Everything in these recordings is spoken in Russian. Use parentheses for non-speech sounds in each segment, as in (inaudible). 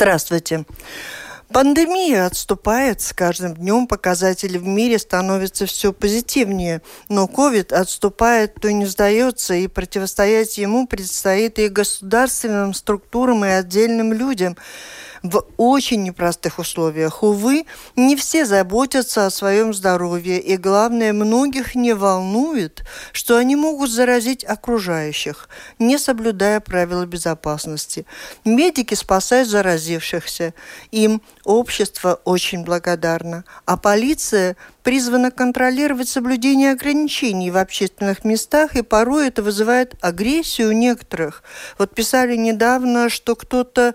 Здравствуйте. Пандемия отступает, с каждым днем показатели в мире становятся все позитивнее, но COVID отступает, то не сдается, и противостоять ему предстоит и государственным структурам, и отдельным людям – в очень непростых условиях. Увы, не все заботятся о своем здоровье, и главное, многих не волнует, что они могут заразить окружающих, не соблюдая правила безопасности. Медики спасают заразившихся. Им общество очень благодарно, а полиция призвана контролировать соблюдение ограничений в общественных местах, и порой это вызывает агрессию у некоторых. Вот писали недавно, что кто-то,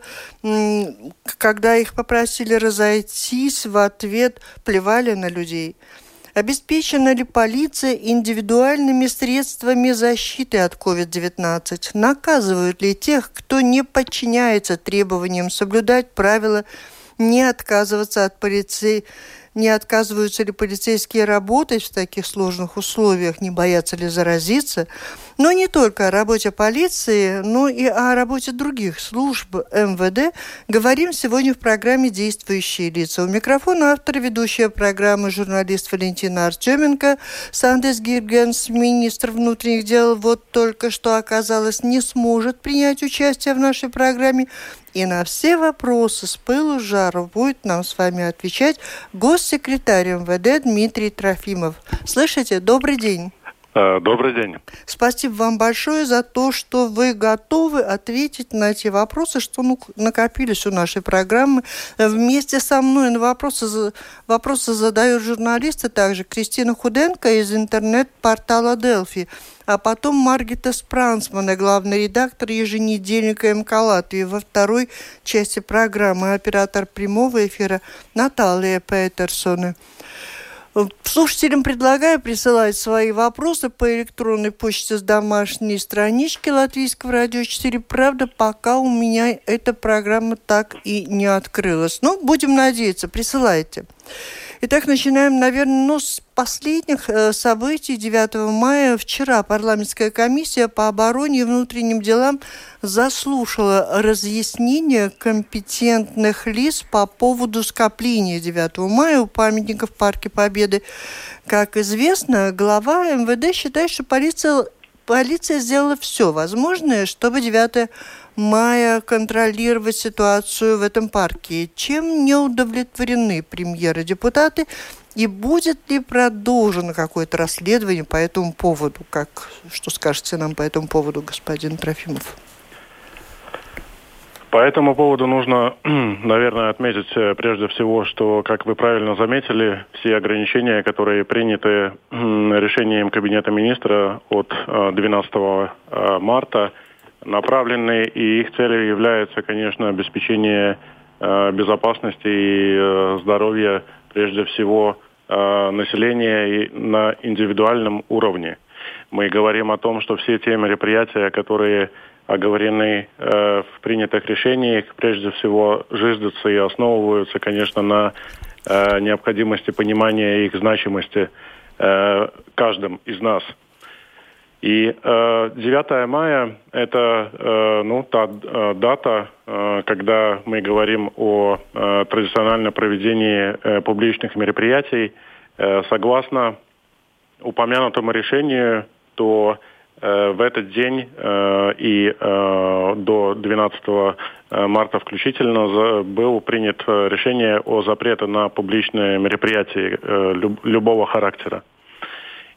когда их попросили разойтись, в ответ плевали на людей. Обеспечена ли полиция индивидуальными средствами защиты от COVID-19? Наказывают ли тех, кто не подчиняется требованиям соблюдать правила, не отказываться от полиции? Не отказываются ли полицейские работать в таких сложных условиях, не боятся ли заразиться. Но не только о работе полиции, но и о работе других служб МВД говорим сегодня в программе «Действующие лица». У микрофона автор ведущая программы журналист Валентина Артеменко, Сандес Гиргенс, министр внутренних дел, вот только что оказалось, не сможет принять участие в нашей программе. И на все вопросы с пылу жару будет нам с вами отвечать госсекретарь МВД Дмитрий Трофимов. Слышите? Добрый день. Э, добрый день. Спасибо вам большое за то, что вы готовы ответить на эти вопросы, что ну, накопились у нашей программы. Вместе со мной на вопросы, вопросы задают журналисты, также Кристина Худенко из интернет-портала «Делфи», а потом Маргита Спрансман, главный редактор еженедельника МК Латвии во второй части программы, оператор прямого эфира Наталья Петерсона. Слушателям предлагаю присылать свои вопросы по электронной почте с домашней странички Латвийского радио 4. Правда, пока у меня эта программа так и не открылась. Но ну, будем надеяться, присылайте. Итак, начинаем, наверное, ну, с последних э, событий 9 мая. Вчера парламентская комиссия по обороне и внутренним делам заслушала разъяснения компетентных лиц по поводу скопления 9 мая у памятников Парке Победы. Как известно, глава МВД считает, что полиция, полиция сделала все возможное, чтобы 9 мая контролировать ситуацию в этом парке. Чем не удовлетворены премьеры депутаты и будет ли продолжено какое-то расследование по этому поводу? Как, что скажете нам по этому поводу, господин Трофимов? По этому поводу нужно, (clears throat) наверное, отметить э, прежде всего, что, как вы правильно заметили, все ограничения, которые приняты решением Кабинета министра от 12 э, э, марта – направлены, и их целью является, конечно, обеспечение безопасности и здоровья, прежде всего, населения на индивидуальном уровне. Мы говорим о том, что все те мероприятия, которые оговорены э, принятых решениях, прежде всего жиздятся и основываются, конечно, на э, необходимости понимания их значимости э, каждым из нас – и э, 9 мая – это э, ну, та э, дата, э, когда мы говорим о э, традициональном проведении э, публичных мероприятий. Э, согласно упомянутому решению, то в этот день э, и э, до 12 э, марта включительно за, был принят э, решение о запрете на публичные мероприятия э, люб, любого характера.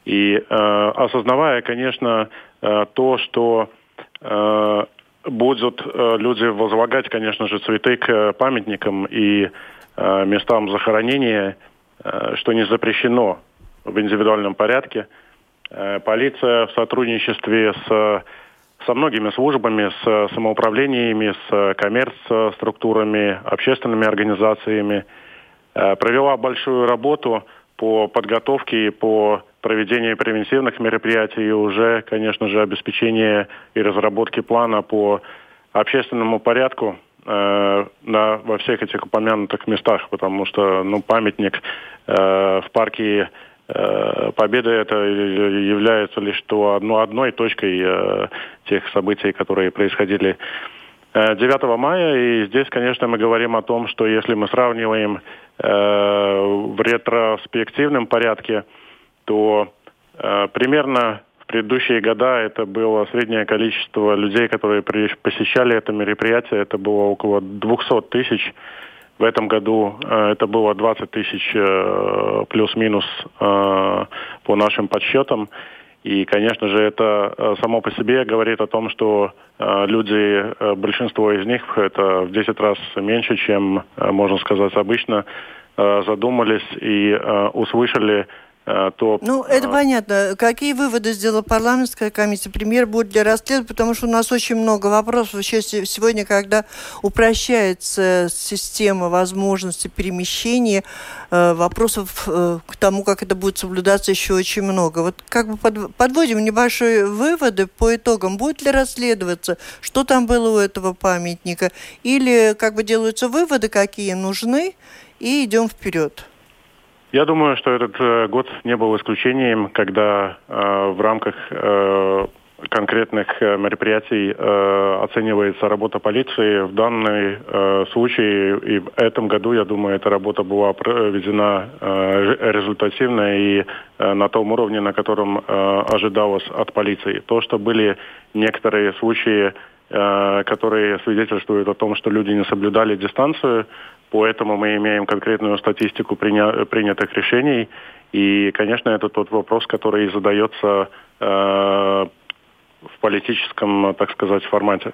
И э, осознавая, конечно, э, то, что э, будут э, люди возлагать, конечно же, цветы к памятникам и э, местам захоронения, э, что не запрещено в индивидуальном порядке, э, полиция в сотрудничестве с со многими службами, с самоуправлениями, с коммерц-структурами, общественными организациями. Провела большую работу по подготовке и по проведению превентивных мероприятий и уже, конечно же, обеспечение и разработки плана по общественному порядку э, на, во всех этих упомянутых местах, потому что ну, памятник э, в парке э, Победы это является лишь то одно, одной точкой э, тех событий, которые происходили 9 э, мая. И здесь, конечно, мы говорим о том, что если мы сравниваем в ретроспективном порядке, то примерно предыдущие года это было среднее количество людей, которые посещали это мероприятие, это было около 200 тысяч. В этом году э, это было 20 тысяч э, плюс-минус э, по нашим подсчетам. И, конечно же, это само по себе говорит о том, что люди, большинство из них, это в 10 раз меньше, чем, можно сказать, обычно, задумались и услышали то... Ну, это э, понятно. Какие выводы сделала парламентская комиссия? Премьер будет для расследования, потому что у нас очень много вопросов. Сейчас сегодня, когда упрощается система возможности перемещения, э, вопросов к тому, как это будет соблюдаться, еще очень много. Вот как бы подводим небольшие выводы по итогам. Будет ли расследоваться, что там было у этого памятника? Или как бы делаются выводы, какие нужны, и идем вперед? Я думаю, что этот э, год не был исключением, когда э, в рамках э, конкретных э, мероприятий э, оценивается работа полиции. В данном э, случае и в этом году, я думаю, эта работа была проведена э, результативно и э, на том уровне, на котором э, ожидалось от полиции. То, что были некоторые случаи, э, которые свидетельствуют о том, что люди не соблюдали дистанцию, Поэтому мы имеем конкретную статистику приня- принятых решений. И, конечно, это тот вопрос, который задается э, в политическом, так сказать, формате.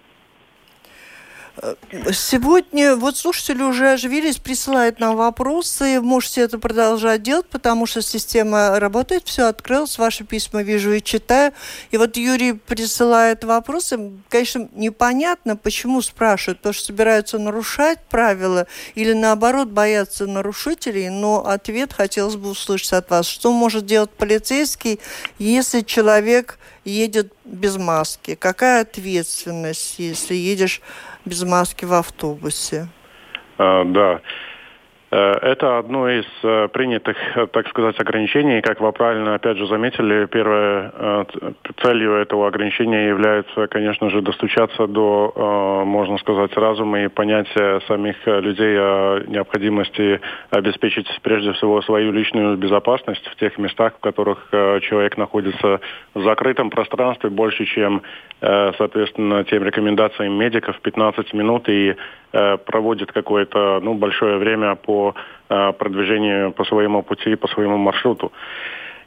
Сегодня вот слушатели уже оживились, присылают нам вопросы. Можете это продолжать делать, потому что система работает, все открылось, ваши письма вижу и читаю. И вот Юрий присылает вопросы. Конечно, непонятно, почему спрашивают, потому что собираются нарушать правила или наоборот боятся нарушителей, но ответ хотелось бы услышать от вас. Что может делать полицейский, если человек едет без маски? Какая ответственность, если едешь без маски в автобусе? А, да. Э, это одно из э, принятых, так сказать, ограничений. Как вы правильно, опять же, заметили, первой э, целью этого ограничения является, конечно же, достучаться до, можно сказать, разума и понятия самих людей о необходимости обеспечить, прежде всего, свою личную безопасность в тех местах, в которых человек находится в закрытом пространстве больше, чем, соответственно, тем рекомендациям медиков 15 минут и проводит какое-то ну, большое время по Э, продвижению по своему пути, по своему маршруту.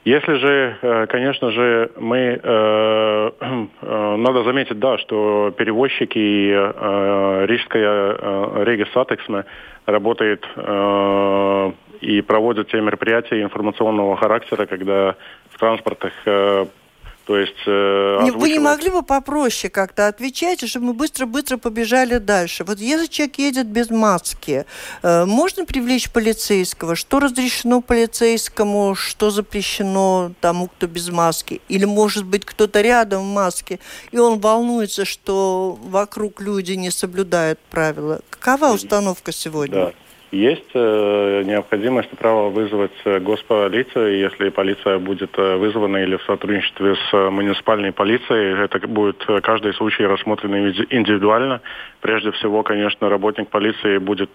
Если же, э, конечно же, мы, э, (clears throat) надо заметить, да, что перевозчики и Рижская Rīgas satiksme работает и проводят те мероприятия информационного характера, когда в транспортах то есть, э, озвучивать... Вы не могли бы попроще как-то отвечать, чтобы мы быстро-быстро побежали дальше? Вот если человек едет без маски, э, можно привлечь полицейского? Что разрешено полицейскому, что запрещено тому, кто без маски? Или, может быть, кто-то рядом в маске, и он волнуется, что вокруг люди не соблюдают правила? Какова установка сегодня? Да. Есть э, необходимость право вызвать э, госполицию, если полиция будет э, вызвана или в сотрудничестве с муниципальной полицией, это будет каждый случай рассмотрен индивидуально. Прежде всего, конечно, работник полиции будет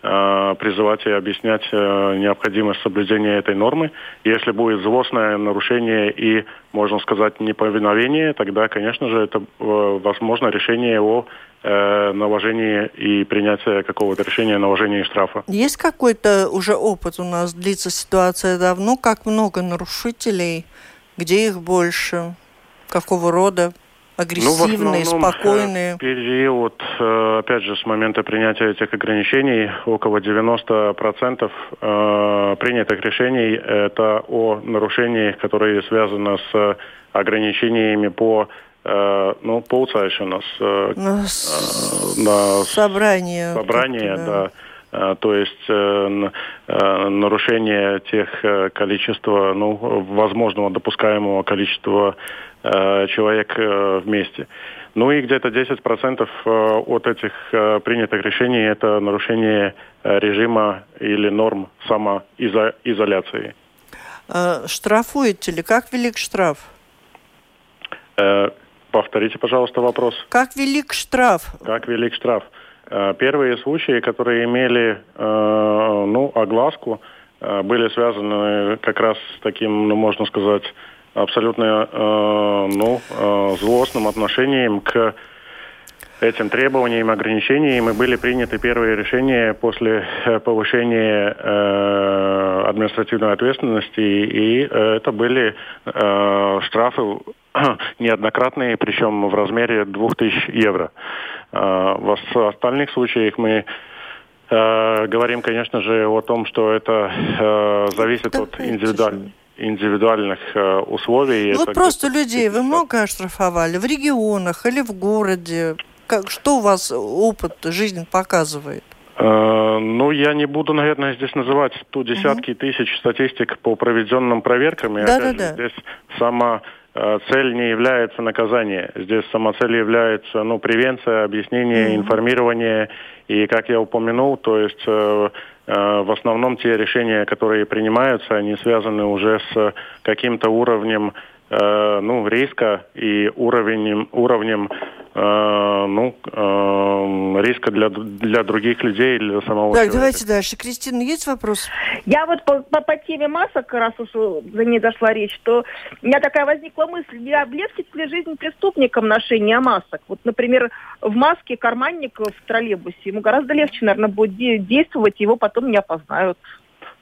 призывать и объяснять э, необходимость соблюдения этой нормы. Если будет злостное нарушение и, можно сказать, неповиновение, тогда, конечно же, это э, возможно решение о э, наложении и принятия какого-то решения о наложении штрафа. Есть какой-то уже опыт у нас, длится ситуация давно, как много нарушителей, где их больше, какого рода? Агрессивные, ну, спокойные? Период, э, опять же, с момента принятия этих ограничений, около 90% э, принятых решений это о нарушениях, которые связаны с ограничениями по ну, получаешься э, на, на собрание. Собрание, да. да. То есть нарушение тех количества, ну, возможного допускаемого количества человек вместе. Ну и где-то 10% от этих принятых решений это нарушение режима или норм самоизоляции. Штрафуете ли? Как велик штраф? Повторите, пожалуйста, вопрос. Как велик штраф? Как велик штраф? Э, первые случаи, которые имели э, ну, огласку, э, были связаны как раз с таким, ну, можно сказать, абсолютно ну, злостным отношением к этим требованиям, ограничениям. И были приняты первые решения после повышения э, административной ответственности, и э, это были э, штрафы (clears throat) неоднократные, причем в размере 2000 евро. А, в остальных случаях мы э, говорим, конечно же, о том, что это э, зависит от индивидуальных индивидуальных э, условий. Ну, вот просто людей вы много оштрафовали в регионах или в городе? Как, что у вас опыт, жизнь показывает? Э, ну, я не буду, наверное, здесь называть ту десятки угу. тысяч статистик по проведенным проверкам. И, да, да, да. здесь сама цель не является наказание. Здесь сама цель является ну, превенция, объяснение, mm-hmm. информирование. И, как я упомянул, то есть э, э, в основном те решения, которые принимаются, они связаны уже с каким-то уровнем э, ну, риска и уровнем, уровнем Э, ну, э, риска для, для других людей или для самого Так, человека. давайте дальше. Кристина, есть вопрос? Я вот по, по, по теме масок, раз уж за ней дошла речь, то у меня такая возникла мысль, не облегчит ли жизнь преступникам ношение масок? Вот, например, в маске карманник в троллейбусе, ему гораздо легче, наверное, будет действовать, его потом не опознают.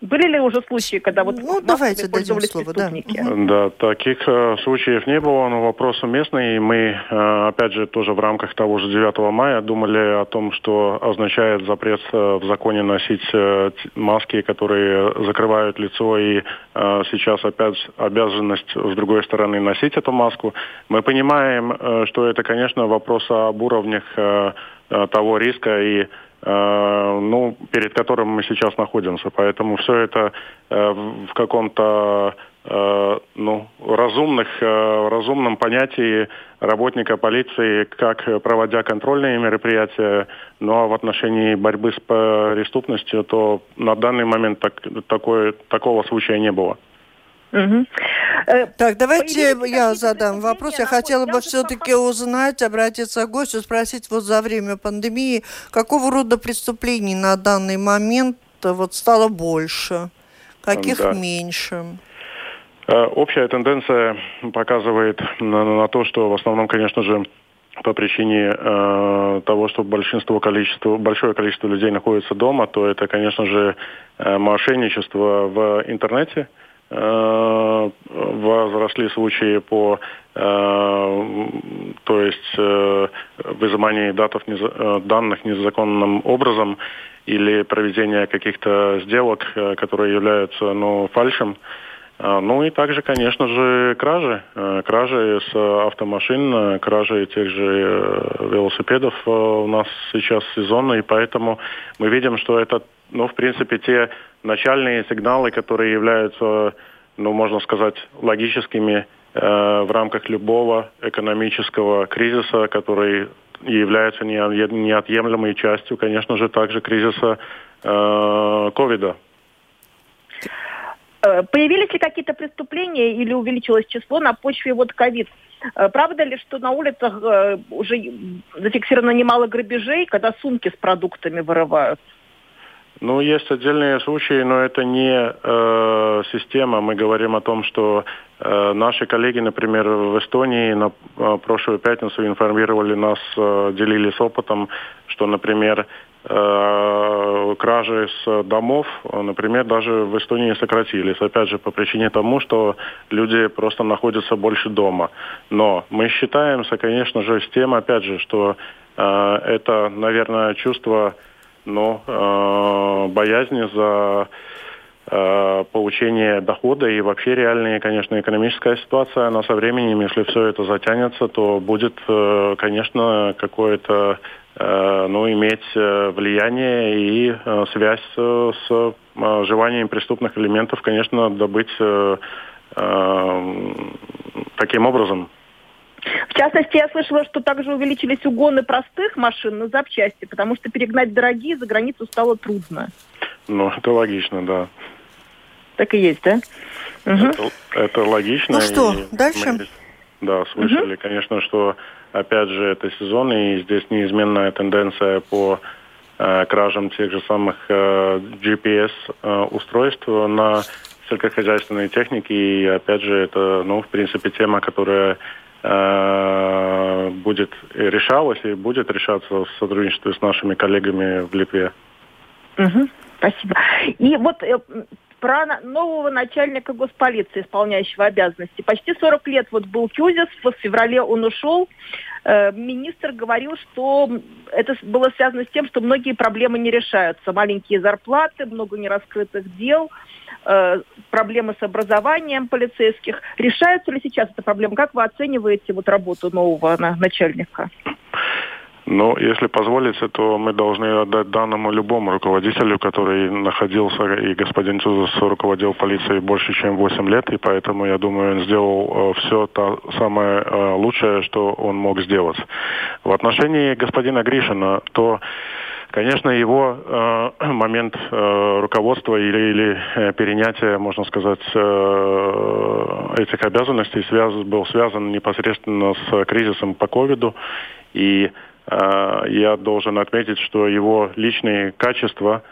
Были ли уже случаи, когда вот ну, давайте дадим слово, да. Да, таких э, случаев не было, но вопрос уместный. Мы, э, опять же, тоже в рамках того же 9 мая думали о том, что означает запрет э, в законе носить э, маски, которые закрывают лицо, и э, сейчас опять обязанность с другой стороны носить эту маску. Мы понимаем, э, что это, конечно, вопрос об уровнях э, э того риска и ну, перед которым мы сейчас находимся. Поэтому все это э, в каком-то э, ну, разумных, разумном понятии работника полиции, как проводя контрольные мероприятия, ну а в отношении борьбы с преступностью, то на данный момент так, такое, такого случая не было. Угу. Так, давайте я задам вопрос. Я хотела бы все-таки узнать, обратиться к гостю, спросить вот за время пандемии, какого рода преступлений на данный момент вот стало больше, каких да. меньше? Э, общая тенденция показывает на, на то, что в основном, конечно же, по причине э, того, что большинство количество, большое количество людей находится дома, то это, конечно же, э, мошенничество в интернете – Э, возросли случаи по э, то есть э, выжимании датов, данных незаконным образом или проведение каких-то сделок, которые являются ну, фальшем. Ну и также, конечно же, кражи. Кражи с автомашин, кражи тех же велосипедов у нас сейчас сезонно, поэтому мы видим, что это, ну, в принципе, те начальные сигналы, которые являются, ну, можно сказать, логическими э, в рамках любого экономического кризиса, который является неотъемлемой частью, конечно же, также кризиса э, ковида. Э, появились ли какие-то преступления или увеличилось число на почве вот ковид? Э, правда ли, что на улицах уже зафиксировано немало грабежей, когда сумки с продуктами вырывают? Ну, есть отдельные случаи, но это не э, система. Мы говорим о том, что э, наши коллеги, например, в Эстонии на э, прошлую пятницу информировали нас, э, делились опытом, что, например, э, кражи с домов, например, даже в Эстонии сократились. Опять же, по причине тому, что люди просто находятся больше дома. Но мы считаемся, конечно же, с тем, опять же, что э, это, наверное, чувство но э, боязни за э, получения дохода и вообще реальная, конечно, экономическая ситуация, она со временем, если все это затянется, то будет, э, конечно, какое-то э, ну, иметь э, влияние и э, связь с желанием преступных элементов, конечно, добыть таким образом. В частности, я слышала, что также увеличились угоны простых машин на запчасти, потому что перегнать дорогие за границу стало трудно. Ну, это логично, да. Так и есть, да? Угу. Это, это логично. Ну что, дальше? Мы, да, слышали, угу. конечно, что опять же это сезон, и здесь неизменная тенденция по э, кражам тех же самых э, GPS-устройств э, на сельскохозяйственной технике. И опять же, это, ну, в принципе, тема, которая будет решалась и будет решаться в сотрудничестве с нашими коллегами в Литве. Угу. Спасибо. И вот э, про нового начальника госполиции, исполняющего обязанности. Почти 40 лет вот был Кюзис, в феврале он ушел. Э, министр говорил, что это было связано с тем, что многие проблемы не решаются. Маленькие зарплаты, много нераскрытых дел, э, проблемы с образованием полицейских. Решаются ли сейчас эта проблема? Как вы оцениваете вот работу нового начальника? Но если позволите, то мы должны отдать данному любому руководителю, который находился, и господин Тузас руководил полицией больше, чем 8 лет, и поэтому, я думаю, он сделал э, все то самое э, лучшее, что он мог сделать. В отношении господина Гришина, то Конечно, его э, (clears throat) момент э, руководства или, или э, перенятия, можно сказать, э, этих обязанностей связ, был связан непосредственно с кризисом по ковиду. И я должен отметить, что его личные качества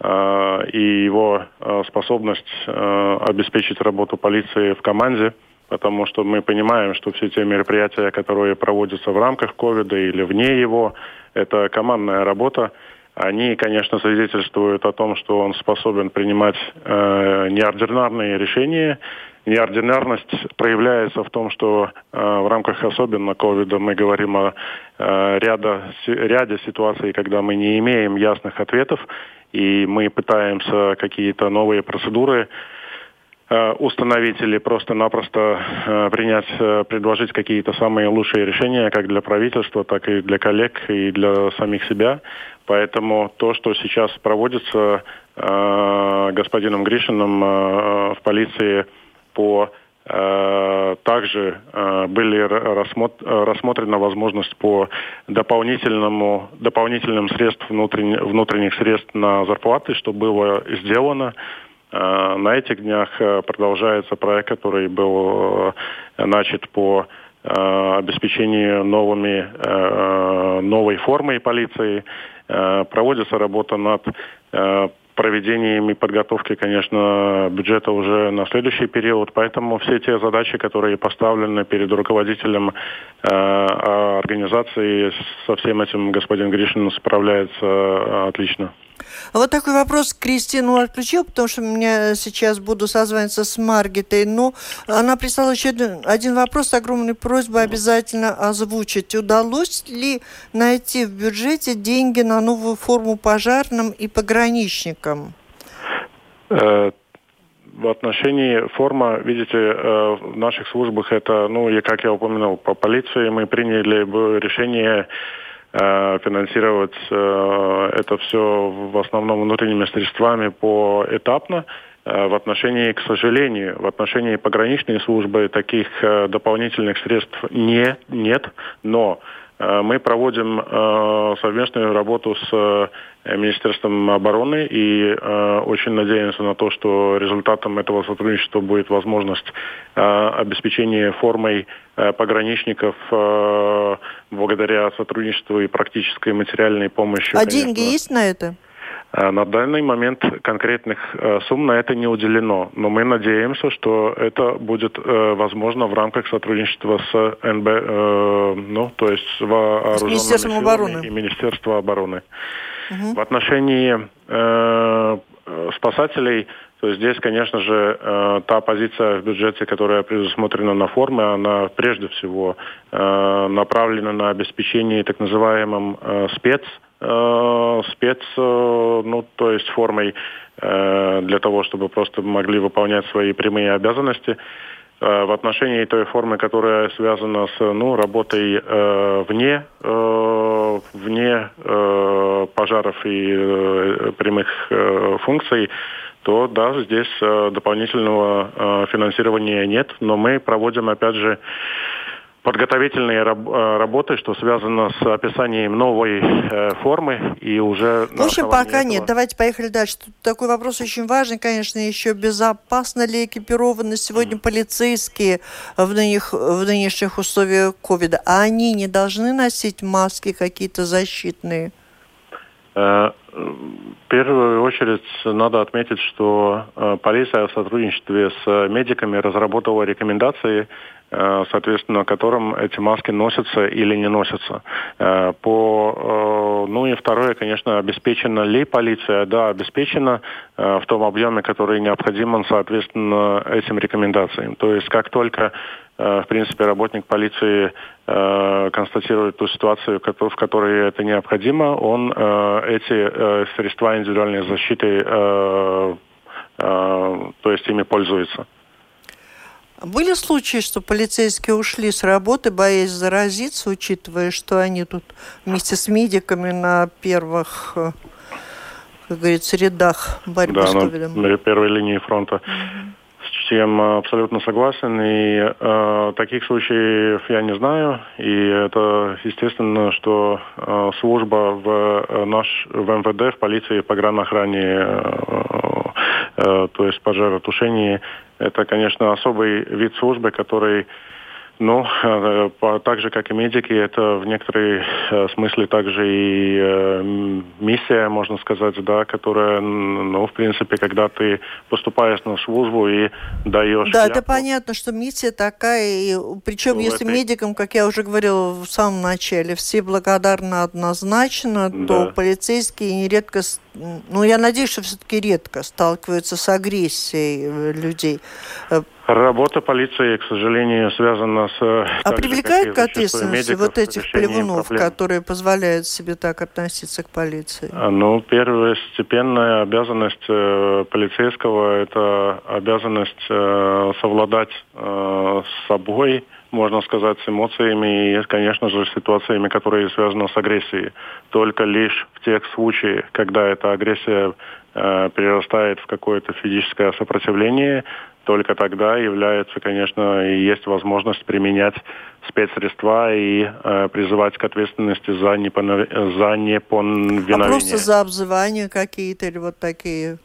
э, и его э, способность обеспечить работу полиции в команде, потому что мы понимаем, что все те мероприятия, которые проводятся в рамках ковида или вне его, это командная работа. Они, конечно, свидетельствуют о том, что он способен принимать э, неординарные решения Неординарность проявляется в том, что э, в рамках особенно ковида мы говорим о э, ряда, ряде ситуаций, когда мы не имеем ясных ответов, и мы пытаемся какие-то новые процедуры э, установить или просто-напросто принять, предложить какие-то самые лучшие решения как для правительства, так и для коллег и для самих себя. Поэтому то, что сейчас проводится э, господином Гришиным э, в полиции, по э, также э, были рассмотрена возможность по дополнительному, дополнительным средств внутренних, внутренних средств на зарплаты, что было сделано. Э, на этих днях продолжается проект, который был начат по обеспечению новыми, новой формой полиции. Проводится работа над проведением и подготовкой, конечно, бюджета уже на следующий период. Поэтому все те задачи, которые поставлены перед руководителем э, организации, со всем этим господин Гришин справляется э, отлично. Вот такой вопрос Кристину отключил, потому что меня сейчас буду созваниваться с Маргитой. Но она прислала еще один, вопрос с огромной просьбой обязательно озвучить. Удалось ли найти в бюджете деньги на новую форму пожарным и пограничникам? Э, в отношении форма, видите, э, в наших службах это, ну, и как я упомянул, по полиции мы приняли решение финансировать э, это все в основном внутренними средствами поэтапно. Э, в отношении, к сожалению, в отношении пограничной службы таких дополнительных средств не, нет, но Э, мы проводим э, совместную работу с э, Министерством обороны и очень надеемся на то, что результатом этого сотрудничества будет возможность обеспечения формой пограничников благодаря сотрудничеству и практической материальной помощи. А конечно. деньги есть на это? Э, на данный момент конкретных э, сумм на это не уделено, но мы надеемся, что это будет э, возможно в рамках сотрудничества с НБ, ну, то есть с вооруженными Министерством обороны. и Министерством обороны. Угу. В отношении э, спасателей, то здесь, конечно же, та позиция в бюджете, которая предусмотрена на формы, она прежде всего направлена на обеспечение так называемым спец спец, э, ну, то есть формой э, для того, чтобы просто могли выполнять свои прямые обязанности э, в отношении той формы, которая связана с ну, работой э, вне, э, вне э, пожаров и э, прямых э, функций, то да, здесь э, дополнительного э, финансирования нет, но мы проводим, опять же, подготовительные раб э, работы, что связано с описанием новой э, формы и уже... В общем, пока этого... нет. Давайте поехали дальше. Тут такой вопрос очень важный, конечно, еще безопасно ли экипированы сегодня mm. полицейские в, нынеш... в нынешних условиях ковида? А они не должны носить маски какие-то защитные? Э, в первую очередь надо отметить, что э, полиция в сотрудничестве с медиками разработала рекомендации соответственно, которым эти маски носятся или не носятся. Э, по, э, ну и второе, конечно, обеспечена ли полиция? Да, обеспечена в том объеме, который необходим, соответственно, этим рекомендациям. То есть как только в принципе, работник полиции констатирует ту ситуацию, в которой это необходимо, он эти средства индивидуальной защиты, то есть ими пользуется. Были случаи, что полицейские ушли с работы, боясь заразиться, учитывая, что они тут вместе с медиками на первых, э, как говорится, рядах борьбы да, с ковидом? на первой линии фронта. Угу. С чем абсолютно согласен. И э, таких случаев я не знаю. И это естественно, что э, служба в э, наш в МВД, в полиции, погранохране, э, э, то есть пожаротушении это, конечно, особый вид службы, который ну, э, так же, как и медики, это в некоторой э, смысле также и э, миссия, можно сказать, да, которая, ну, в принципе, когда ты поступаешь на службу и даешь... Да, это понятно, что миссия такая, и причем ну, если этой... медикам, как я уже говорила в самом начале, все благодарны однозначно, да. то полицейские нередко, ну, я надеюсь, что все-таки редко сталкиваются с агрессией людей. Работа полиции, к сожалению, связана с... Э, а привлекают к ответственности вот этих плевунов, проблем. которые позволяют себе так относиться к полиции? А, ну, первостепенная обязанность э, полицейского – это обязанность э, совладать э, с собой, можно сказать, с эмоциями и, конечно же, ситуациями, которые связаны с агрессией. Только лишь в тех случаях, когда эта агрессия э, перерастает в какое-то физическое сопротивление, только тогда является, конечно, и есть возможность применять спецсредства и э, призывать к ответственности за, непонов... за неповиновение. А просто за обзывания какие-то или вот такие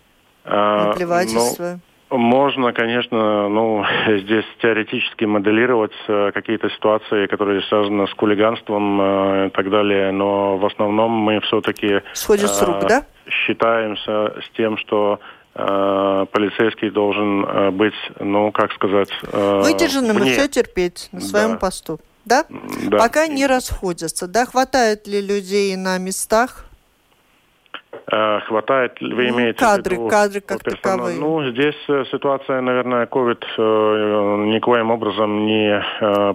а, наплевательства? Ну, можно, конечно, ну, (laughs) здесь теоретически моделировать э, какие-то ситуации, которые связаны с хулиганством э, и так далее, но в основном мы все-таки... Сходит с рук, э, да? Считаемся с тем, что Э, полицейский должен э, быть, ну, как сказать... Э, Выдержанным вне. и все терпеть на своем да. посту. Да? да? Пока не расходятся. Да, хватает ли людей на местах? Э, хватает, вы ну, имеете кадры, в виду... Кадры, как таковые. Ну, здесь э, ситуация, наверное, COVID э, никоим образом не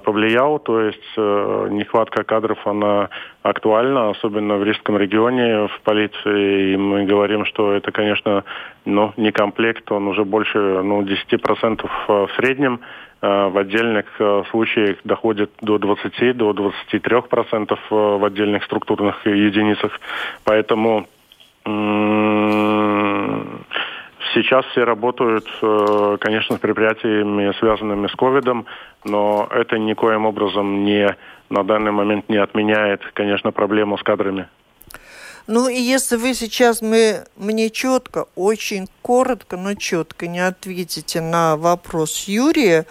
повлиял, то есть нехватка кадров, она актуальна, особенно в Рижском регионе, в полиции, и мы говорим, что это, конечно, ну, не комплект, он уже больше ну, 10% в среднем, в отдельных случаях доходит до 20, до 23 процентов в отдельных структурных единицах. Поэтому Сейчас все работают, э, конечно, с предприятиями, связанными с ковидом, но это никоим образом не на данный момент не отменяет, конечно, проблему с кадрами. Ну и если вы сейчас мы, мне четко, очень коротко, но четко не ответите на вопрос Юрия,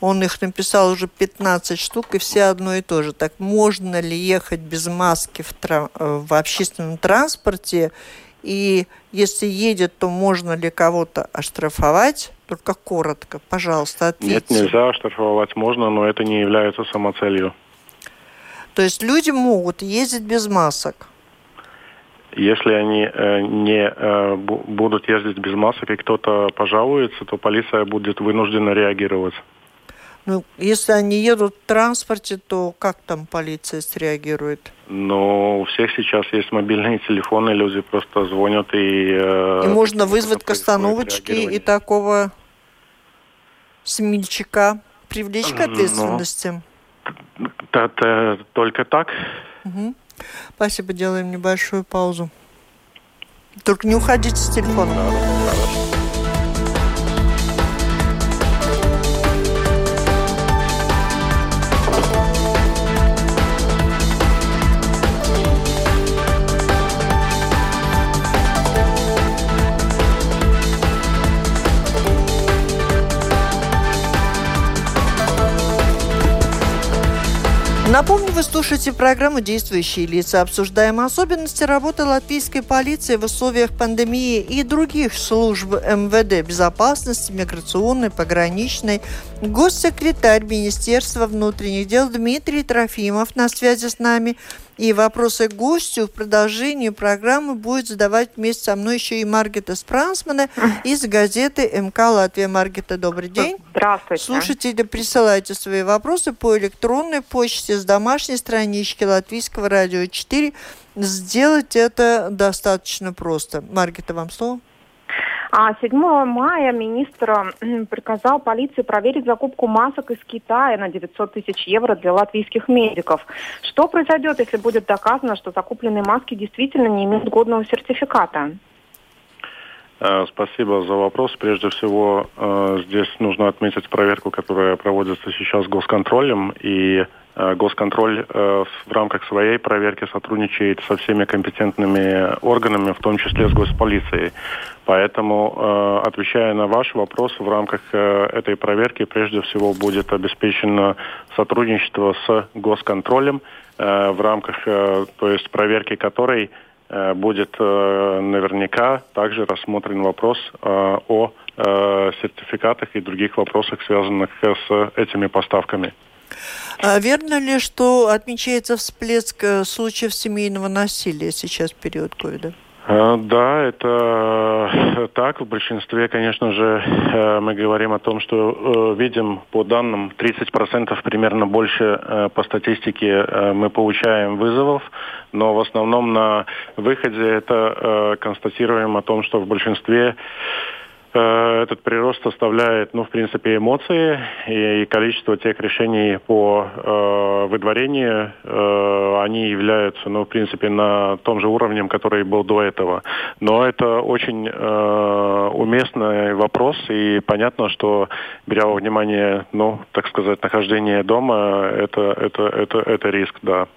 он их написал уже 15 штук, и все одно и то же. Так можно ли ехать без маски в, тра- в общественном транспорте? И если едет, то можно ли кого-то оштрафовать? Только коротко, пожалуйста, ответьте. Нет, нельзя оштрафовать можно, но это не является самоцелью. То есть люди могут ездить без масок? Если они э, не э, будут ездить без масок и кто-то пожалуется, то полиция будет вынуждена реагировать. Ну, если они едут в транспорте, то как там полиция среагирует? Ну, у всех сейчас есть мобильные телефоны, люди просто звонят и... Э, и можно вызвать к остановочке и такого смельчака привлечь к ответственности. Ну, это только так. Угу. Спасибо, делаем небольшую паузу. Только не уходите с телефона. Напомню, вы слушаете программу «Действующие лица». Обсуждаем особенности работы латвийской полиции в условиях пандемии и других служб МВД безопасности, миграционной, пограничной. Госсекретарь Министерства внутренних дел Дмитрий Трофимов на связи с нами – и вопросы гостю в продолжении программы будет задавать вместе со мной еще и Маргита Спрансмана из газеты МК «Латвия». Маргита, добрый день. Здравствуйте. Слушатели, присылайте свои вопросы по электронной почте с домашней странички Латвийского радио 4. Сделать это достаточно просто. Маргита, вам слово. А 7 мая министр приказал полиции проверить закупку масок из Китая на 900 тысяч евро для латвийских медиков. Что произойдет, если будет доказано, что закупленные маски действительно не имеют годного сертификата? Э, спасибо за вопрос. Прежде всего, э, здесь нужно отметить проверку, которая проводится сейчас госконтролем. И госконтроль в рамках своей проверки сотрудничает со всеми компетентными органами, в том числе с госполицией. Поэтому, отвечая на ваш вопрос, в рамках этой проверки прежде всего будет обеспечено сотрудничество с госконтролем, в рамках, то есть проверки которой Э, будет э, наверняка также рассмотрен вопрос э, о сертификатах и других вопросах, связанных с этими поставками. А верно ли, что отмечается всплеск случаев семейного насилия сейчас в период ковида? Э, да, это э, так. В большинстве, конечно же, э, мы говорим о том, что видим по данным 30% примерно больше по статистике мы получаем вызовов, но в основном на выходе это констатируем о том, что в большинстве Э, этот прирост составляет, ну, в принципе, эмоции и, количество тех решений по э, выдворению, э, они являются, ну, в принципе, на том же уровне, который был до этого. Но это очень э, уместный вопрос, и понятно, что, беря во внимание, ну, так сказать, нахождение дома, это, это, это, это риск, да.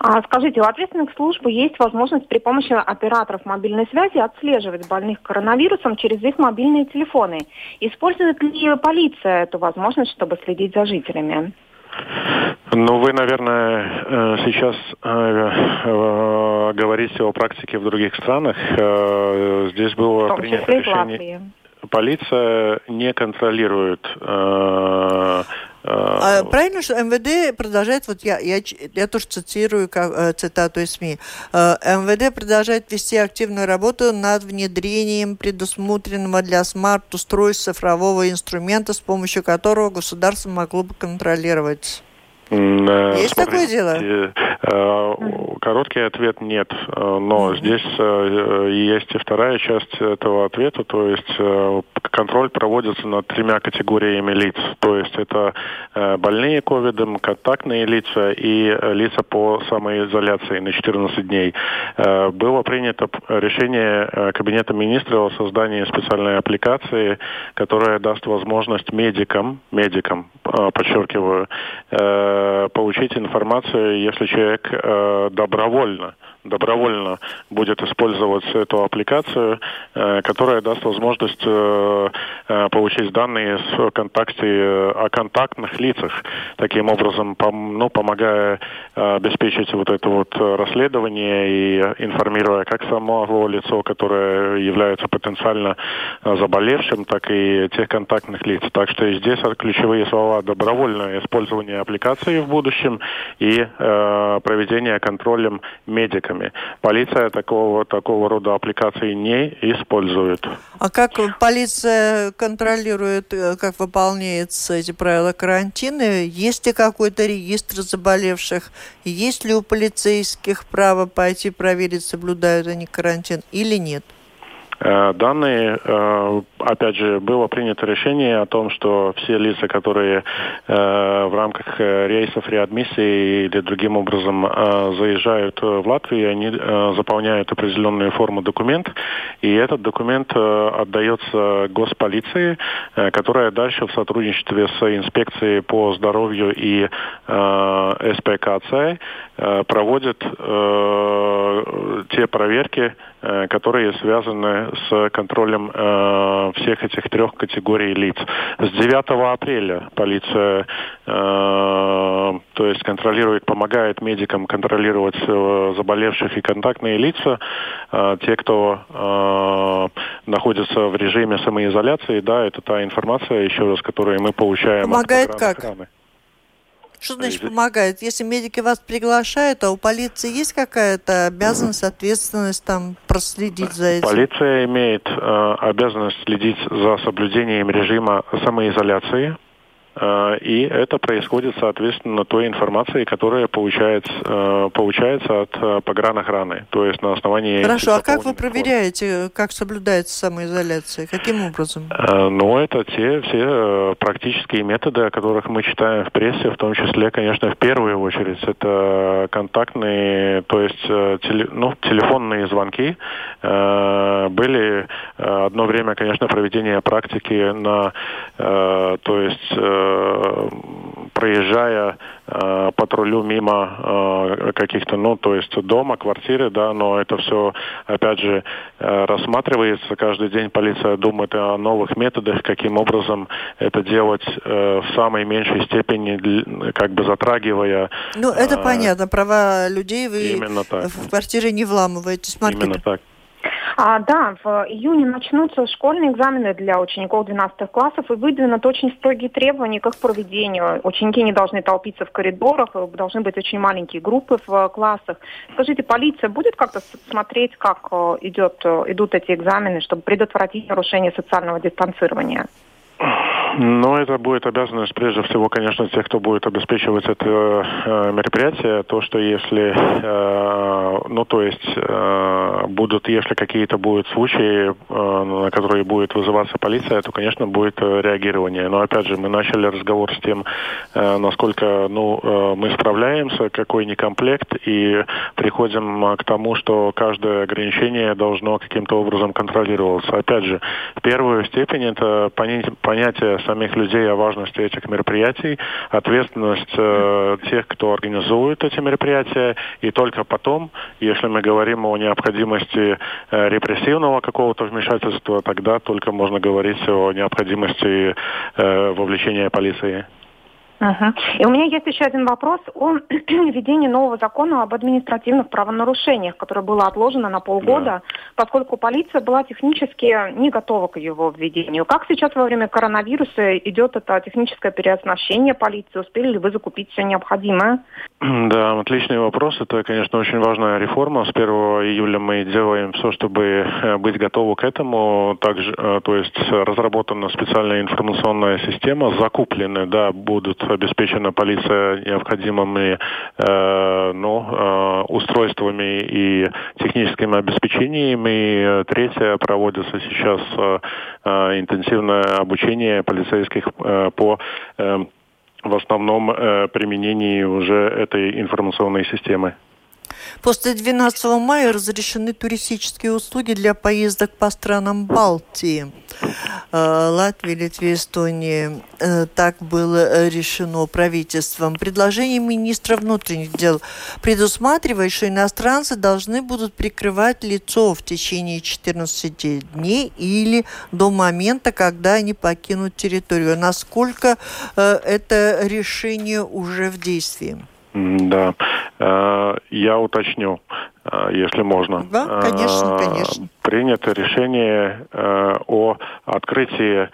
А, скажите, у ответственных служб есть возможность при помощи операторов мобильной связи отслеживать больных коронавирусом через их мобильные телефоны. Использует ли полиция эту возможность, чтобы следить за жителями? Ну, вы, наверное, э, сейчас э, э, говорите о практике в других странах. Здесь было принято решение. Полиция не контролирует а, правильно, что МВД продолжает, вот я, я, я тоже цитирую как, э, цитату из СМИ, э, МВД продолжает вести активную работу над внедрением предусмотренного для смарт-устройств цифрового инструмента, с помощью которого государство могло бы контролировать. Есть смотрите, такое дело? Э, короткий ответ нет, но mm-hmm. здесь есть и вторая часть этого ответа, то есть контроль проводится над тремя категориями лиц. То есть это э, больные ковидом, контактные лица и э, лица по самоизоляции на 14 дней. Э, было принято решение Кабинета министров о создании специальной аппликации, которая даст возможность медикам, медикам, подчеркиваю, получить информацию, если человек добровольно добровольно будет использовать эту аппликацию, э, которая даст возможность э, э, получить данные с контакте, о контактных лицах, таким образом ну, помогая обеспечить вот это вот расследование и информируя как самого лицо, которое является потенциально заболевшим, так и тех контактных лиц. Так что здесь ключевые слова добровольное использование аппликации в будущем и проведение контролем медиками аппликациями. Полиция такого, такого рода аппликаций не использует. А как полиция контролирует, э, как выполняются эти правила карантина? Есть ли какой-то регистр заболевших? Есть ли у полицейских право пойти проверить, соблюдают они карантин или нет? Э, данные, э, опять же, было принято решение о том, что все лица, которые э, в рамках рейсов реадмиссии или другим образом заезжают в Латвию, они заполняют определенную форму документ, и этот документ отдается госполиции, которая дальше в сотрудничестве с инспекцией по здоровью и СПКЦ проводит те проверки, которые связаны с контролем э, всех этих трех категорий лиц. С 9 апреля полиция э, то есть контролирует, помогает медикам контролировать э, заболевших и контактные лица. Э, те, кто э, находится в режиме самоизоляции, да, это та информация, еще раз, которую мы получаем. Помогает как? Охраны. Что значит помогает? Если медики вас приглашают, а у полиции есть какая-то обязанность, ответственность там проследить за этим? Полиция имеет э, обязанность следить за соблюдением режима самоизоляции. Э, и это происходит, соответственно, той информации, которая получается, э, получается от э, погранохраны, то есть на основании... Хорошо, а как вы проверяете, как соблюдается самоизоляция? Каким образом? Ну, это те все практические методы, о которых мы читаем в прессе, в том числе, конечно, в первую очередь, это контактные, то есть теле, ну, телефонные звонки. Были одно время, конечно, проведение практики на, то есть проезжая э, патрулю мимо э, каких-то, ну, то есть дома, квартиры, да, но это все, опять же, э, рассматривается. Каждый день полиция думает о новых методах, каким образом это делать э, в самой меньшей степени, как бы затрагивая... Ну, это э, понятно, права людей вы именно так. в квартире не вламываетесь. Маркет. Именно так. А, да, в июне начнутся школьные экзамены для учеников 12 классов и выдвинут очень строгие требования к их проведению. Ученики не должны толпиться в коридорах, должны быть очень маленькие группы в классах. Скажите, полиция будет как-то смотреть, как э, идет, э, идут эти экзамены, чтобы предотвратить нарушение социального дистанцирования? Ну, это будет обязанность, прежде всего, конечно, тех, кто будет обеспечивать это э, мероприятие. То, что если, э, ну, то есть, э, будут, если какие-то будут случаи, э, на которые будет вызываться полиция, то, конечно, будет э, реагирование. Но, опять же, мы начали разговор с тем, э, насколько, ну, мы справляемся, какой некомплект, и приходим к тому, что каждое ограничение должно каким-то образом контролироваться. Опять же, в первую степень это понятие самих людей о важности этих мероприятий, ответственность э, тех, кто организует эти мероприятия, и только потом, если мы говорим о необходимости э, репрессивного какого-то вмешательства, тогда только можно говорить о необходимости э, вовлечения полиции. Угу. И у меня есть еще один вопрос о (clears throat) введении нового закона об административных правонарушениях, которое было отложено на полгода, да. поскольку полиция была технически не готова к его введению. Как сейчас во время коронавируса идет это техническое переоснащение полиции? Успели ли вы закупить все необходимое? (clears throat) Да, отличный вопрос. Это, конечно, очень важная реформа. С 1 июля мы делаем все, чтобы э, быть готовы к этому. Также, э, то есть разработана специальная информационная система, закуплены, да, будут обеспечена полиция необходимыми э, ну, э, устройствами и техническими обеспечениями. И третье, проводится сейчас э, э, интенсивное обучение полицейских э, по э, в основном э, применении уже этой информационной системы. После 12 мая разрешены туристические услуги для поездок по странам Балтии. Э, Латвии, Литве, Эстонии. Э, так было решено правительством. Предложение министра внутренних дел предусматривает, что иностранцы должны будут прикрывать лицо в течение 14 дней или до момента, когда они покинут территорию. Насколько э, это решение уже в действии? Да, я уточню. если можно. Да, конечно, конечно. Принято решение о открытии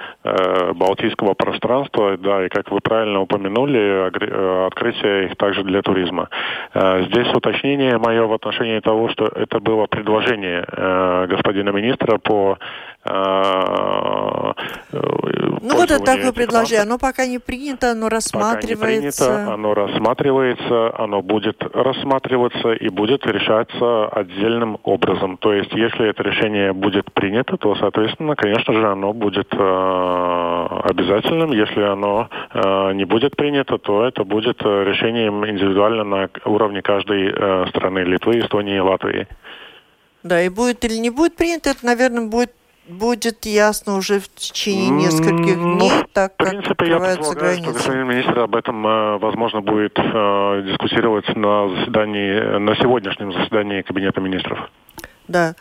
Балтийского пространства, да, и как вы правильно упомянули, открытие их также для туризма. Здесь уточнение мое в отношении того, что это было предложение господина министра по ну вот это такое предложение. Оно пока не принято, оно рассматривается. Пока не принято, оно рассматривается, оно будет рассматриваться и будет решаться отдельным образом. То есть, если это решение будет принято, то, соответственно, конечно же, оно будет э, обязательным. Если оно э, не будет принято, то это будет решением индивидуально на уровне каждой э, страны Литвы, Эстонии и Латвии. Да, и будет или не будет принято, это, наверное, будет будет ясно уже в течение нескольких ну, дней, ну, так как принципе, открываются границы. Что господин министр об этом, э, возможно, будет э, дискутировать на заседании, на сегодняшнем заседании Кабинета министров. Да.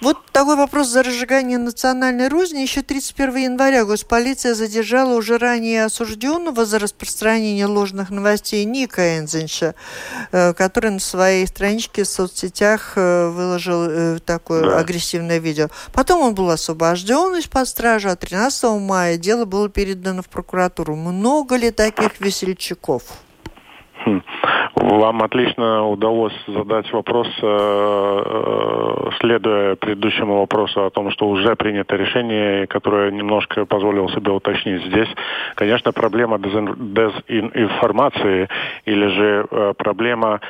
Вот такой вопрос за разжигание национальной розни. Еще 31 января госполиция задержала уже ранее осужденного за распространение ложных новостей Ника Энзенша, э, который на своей страничке в соцсетях э, выложил э, такое да. агрессивное видео. Потом он был освобожден из-под стражи, а 13 мая дело было передано в прокуратуру. Много ли таких весельчаков? Вам отлично удалось задать вопрос, э, э, следуя предыдущему вопросу о том, что уже принято решение, которое немножко позволил себе уточнить. Здесь, конечно, проблема дезинформации или же э, проблема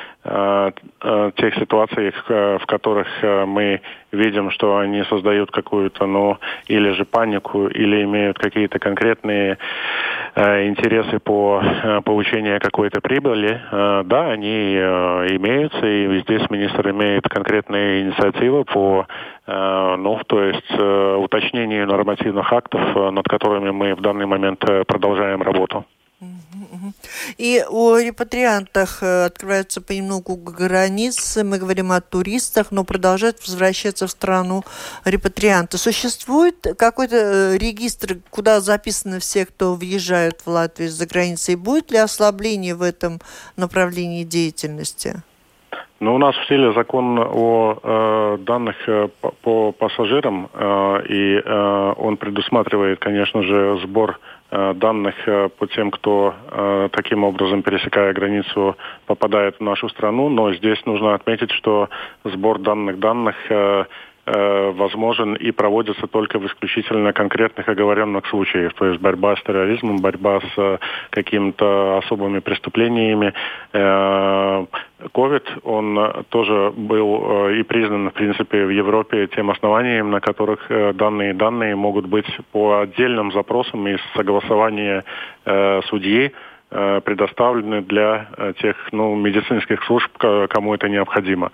тех ситуаций, в которых мы видим, что они создают какую-то, ну, или же панику, или имеют какие-то конкретные интересы по получению какой-то прибыли, э, да, они э, имеются, и здесь министр имеет конкретные инициативы по э, ну, то есть э, уточнению нормативных актов, над которыми мы в данный момент продолжаем работу. И о репатриантах э, открываются понемногу границы. Мы говорим о туристах, но продолжают возвращаться в страну репатрианты. Существует какой-то э, регистр, куда записаны все, кто въезжают в Латвию из-за границы? И будет ли ослабление в этом направлении деятельности? Ну, у нас в силе закон о э, данных э, по, по пассажирам, э, и э, он предусматривает, конечно же, сбор данных э, по тем, кто э, таким образом, пересекая границу, попадает в нашу страну. Но здесь нужно отметить, что сбор данных данных возможен и проводится только в исключительно конкретных оговоренных случаях, то есть борьба с терроризмом, борьба с какими-то особыми преступлениями, COVID, он э, тоже был э, и признан, в принципе, в Европе тем основанием, на которых э, данные данные могут быть по отдельным запросам из согласования судьи. Э, предоставлены для э, тех ну, медицинских служб, кому это необходимо.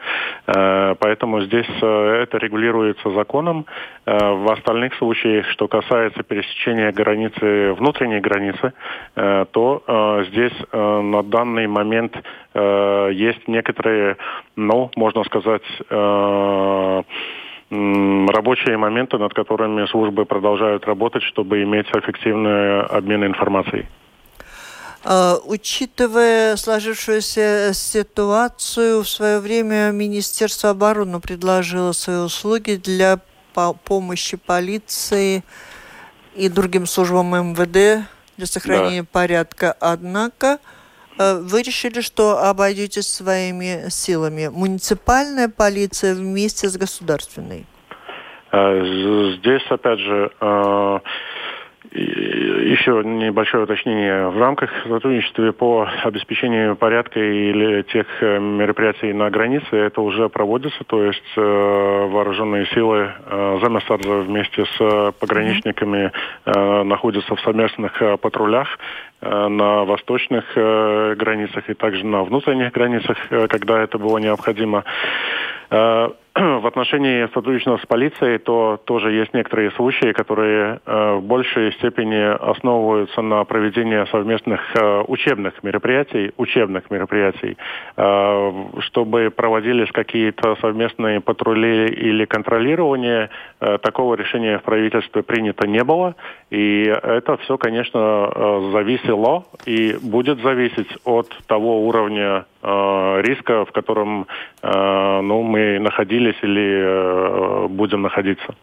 Э, поэтому здесь это регулируется законом. В остальных случаях, что касается пересечения границы, внутренней границы, то здесь на данный момент есть некоторые, ну, можно сказать, рабочие моменты, над которыми службы продолжают работать, чтобы иметь эффективный обмен информацией. А, учитывая сложившуюся ситуацию, в свое время Министерство обороны предложило свои услуги для помощи полиции и другим службам МВД для сохранения да. порядка. Однако э, вы решили, что обойдетесь своими силами. Муниципальная полиция вместе с государственной. Э, здесь, опять же, э, еще небольшое уточнение. В рамках сотрудничества по обеспечению порядка или тех э, мероприятий на границе это уже проводится, то есть э, вооруженные силы э, Замесарза вместе с пограничниками э, находятся в совместных э, патрулях э, на восточных э, границах и также на внутренних границах, э, когда это было необходимо. (clears throat) В отношении сотрудничества с полицией, то тоже есть некоторые случаи, которые э, в большей степени основываются на проведении совместных э, учебных мероприятий, учебных мероприятий, э, чтобы проводились какие-то совместные патрули или контролирование. Такого решения в правительстве принято не было, и это все, конечно, зависело и будет зависеть от того уровня риска, в котором ну, мы находились или э, будем находиться.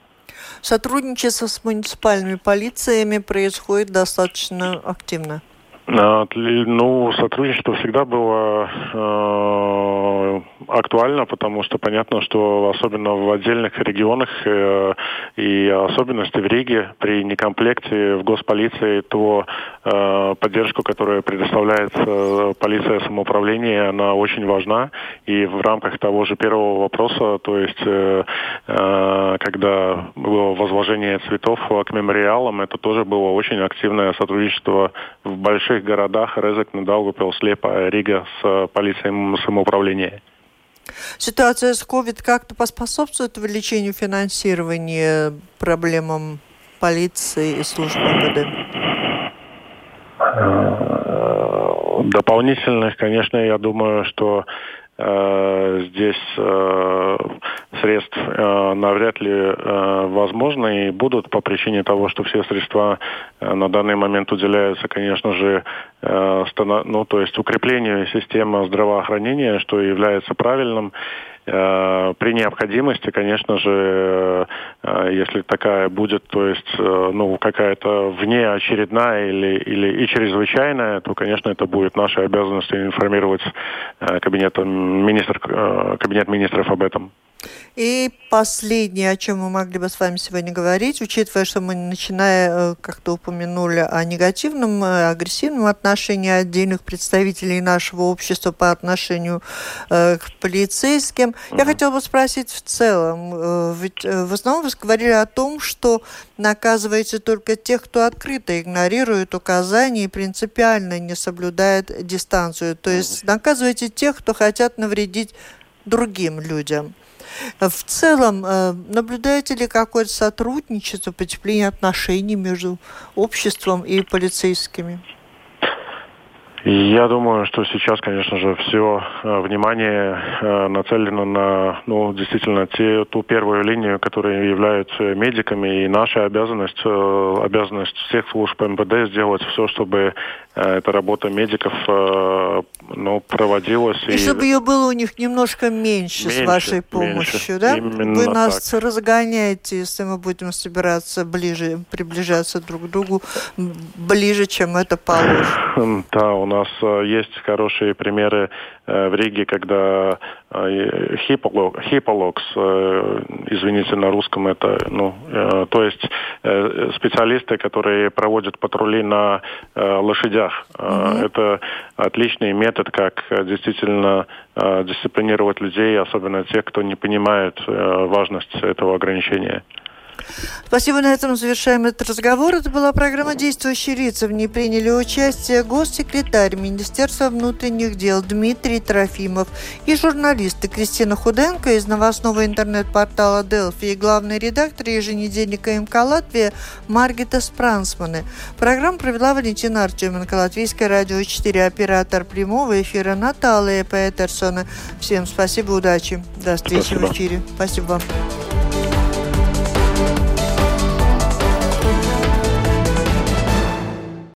Сотрудничество с муниципальными полициями происходит достаточно активно. Ну, сотрудничество всегда было э, актуально, потому что понятно, что особенно в отдельных регионах э, и особенности в Риге при некомплекте в госполиции, то э, поддержку, которая предоставляется полиция самоуправления, она очень важна. И в рамках того же первого вопроса, то есть э, когда было возложение цветов к мемориалам, это тоже было очень активное сотрудничество в больших больших городах Резекне, Даугапилс, Лепа, Рига с полицией самоуправления. Ситуация с COVID как-то поспособствует увеличению финансирования проблемам полиции и службы МВД? Э, дополнительных, конечно, я думаю, что Э, здесь э, средств э, навряд ли возможно и будут по причине того, что все средства на данный момент уделяются, конечно же, ну, то есть укреплению системы здравоохранения, что является правильным. Э, при необходимости, конечно же, э, если такая будет, то есть, э, ну, какая-то внеочередная или, или и чрезвычайная, то, конечно, это будет нашей обязанностью информировать кабинет, министр, кабинет министров об этом. И последнее, о чем мы могли бы с вами сегодня говорить, учитывая, что мы, начиная, как-то упомянули о негативном, агрессивном отношении отдельных представителей нашего общества по отношению к полицейским, угу. я хотела бы спросить в целом, э, ведь э, в основном вы говорили о том, что наказываете только тех, кто открыто игнорирует указания и принципиально не соблюдает дистанцию. То есть наказываете тех, кто хотят навредить другим людям. В целом, э, наблюдаете ли какое-то сотрудничество, потепление отношений между обществом и полицейскими? Я думаю, что сейчас, конечно же, все э, внимание э, нацелено на, ну, действительно, те, ту первую линию, которые являются медиками, и наша обязанность, э, обязанность всех служб МВД сделать все, чтобы эта работа медиков ну, проводилась. И, и чтобы ее было у них немножко меньше, меньше с вашей помощью, меньше. да? Именно Вы нас так. разгоняете, если мы будем собираться ближе, приближаться друг к другу ближе, чем это положено. Да, у нас э, есть хорошие примеры э, в Риге, когда э, хиполокс, извините, на русском это, ну, то есть специалисты, которые проводят патрули на лошадях. Mm-hmm. Это отличный метод, как действительно дисциплинировать людей, особенно тех, кто не понимает важность этого ограничения. Спасибо, на этом завершаем этот разговор. Это была программа «Действующие лица». В ней приняли участие госсекретарь Министерства внутренних дел Дмитрий Трофимов и журналисты Кристина Худенко из новостного интернет-портала «Делфи» и главный редактор еженедельника МК «Латвия» Маргита Спрансманы. Программу провела Валентина Артеменко, Латвийское радио 4, оператор прямого эфира Наталья Петерсона. Всем спасибо, удачи. До встречи спасибо. в эфире. Спасибо вам.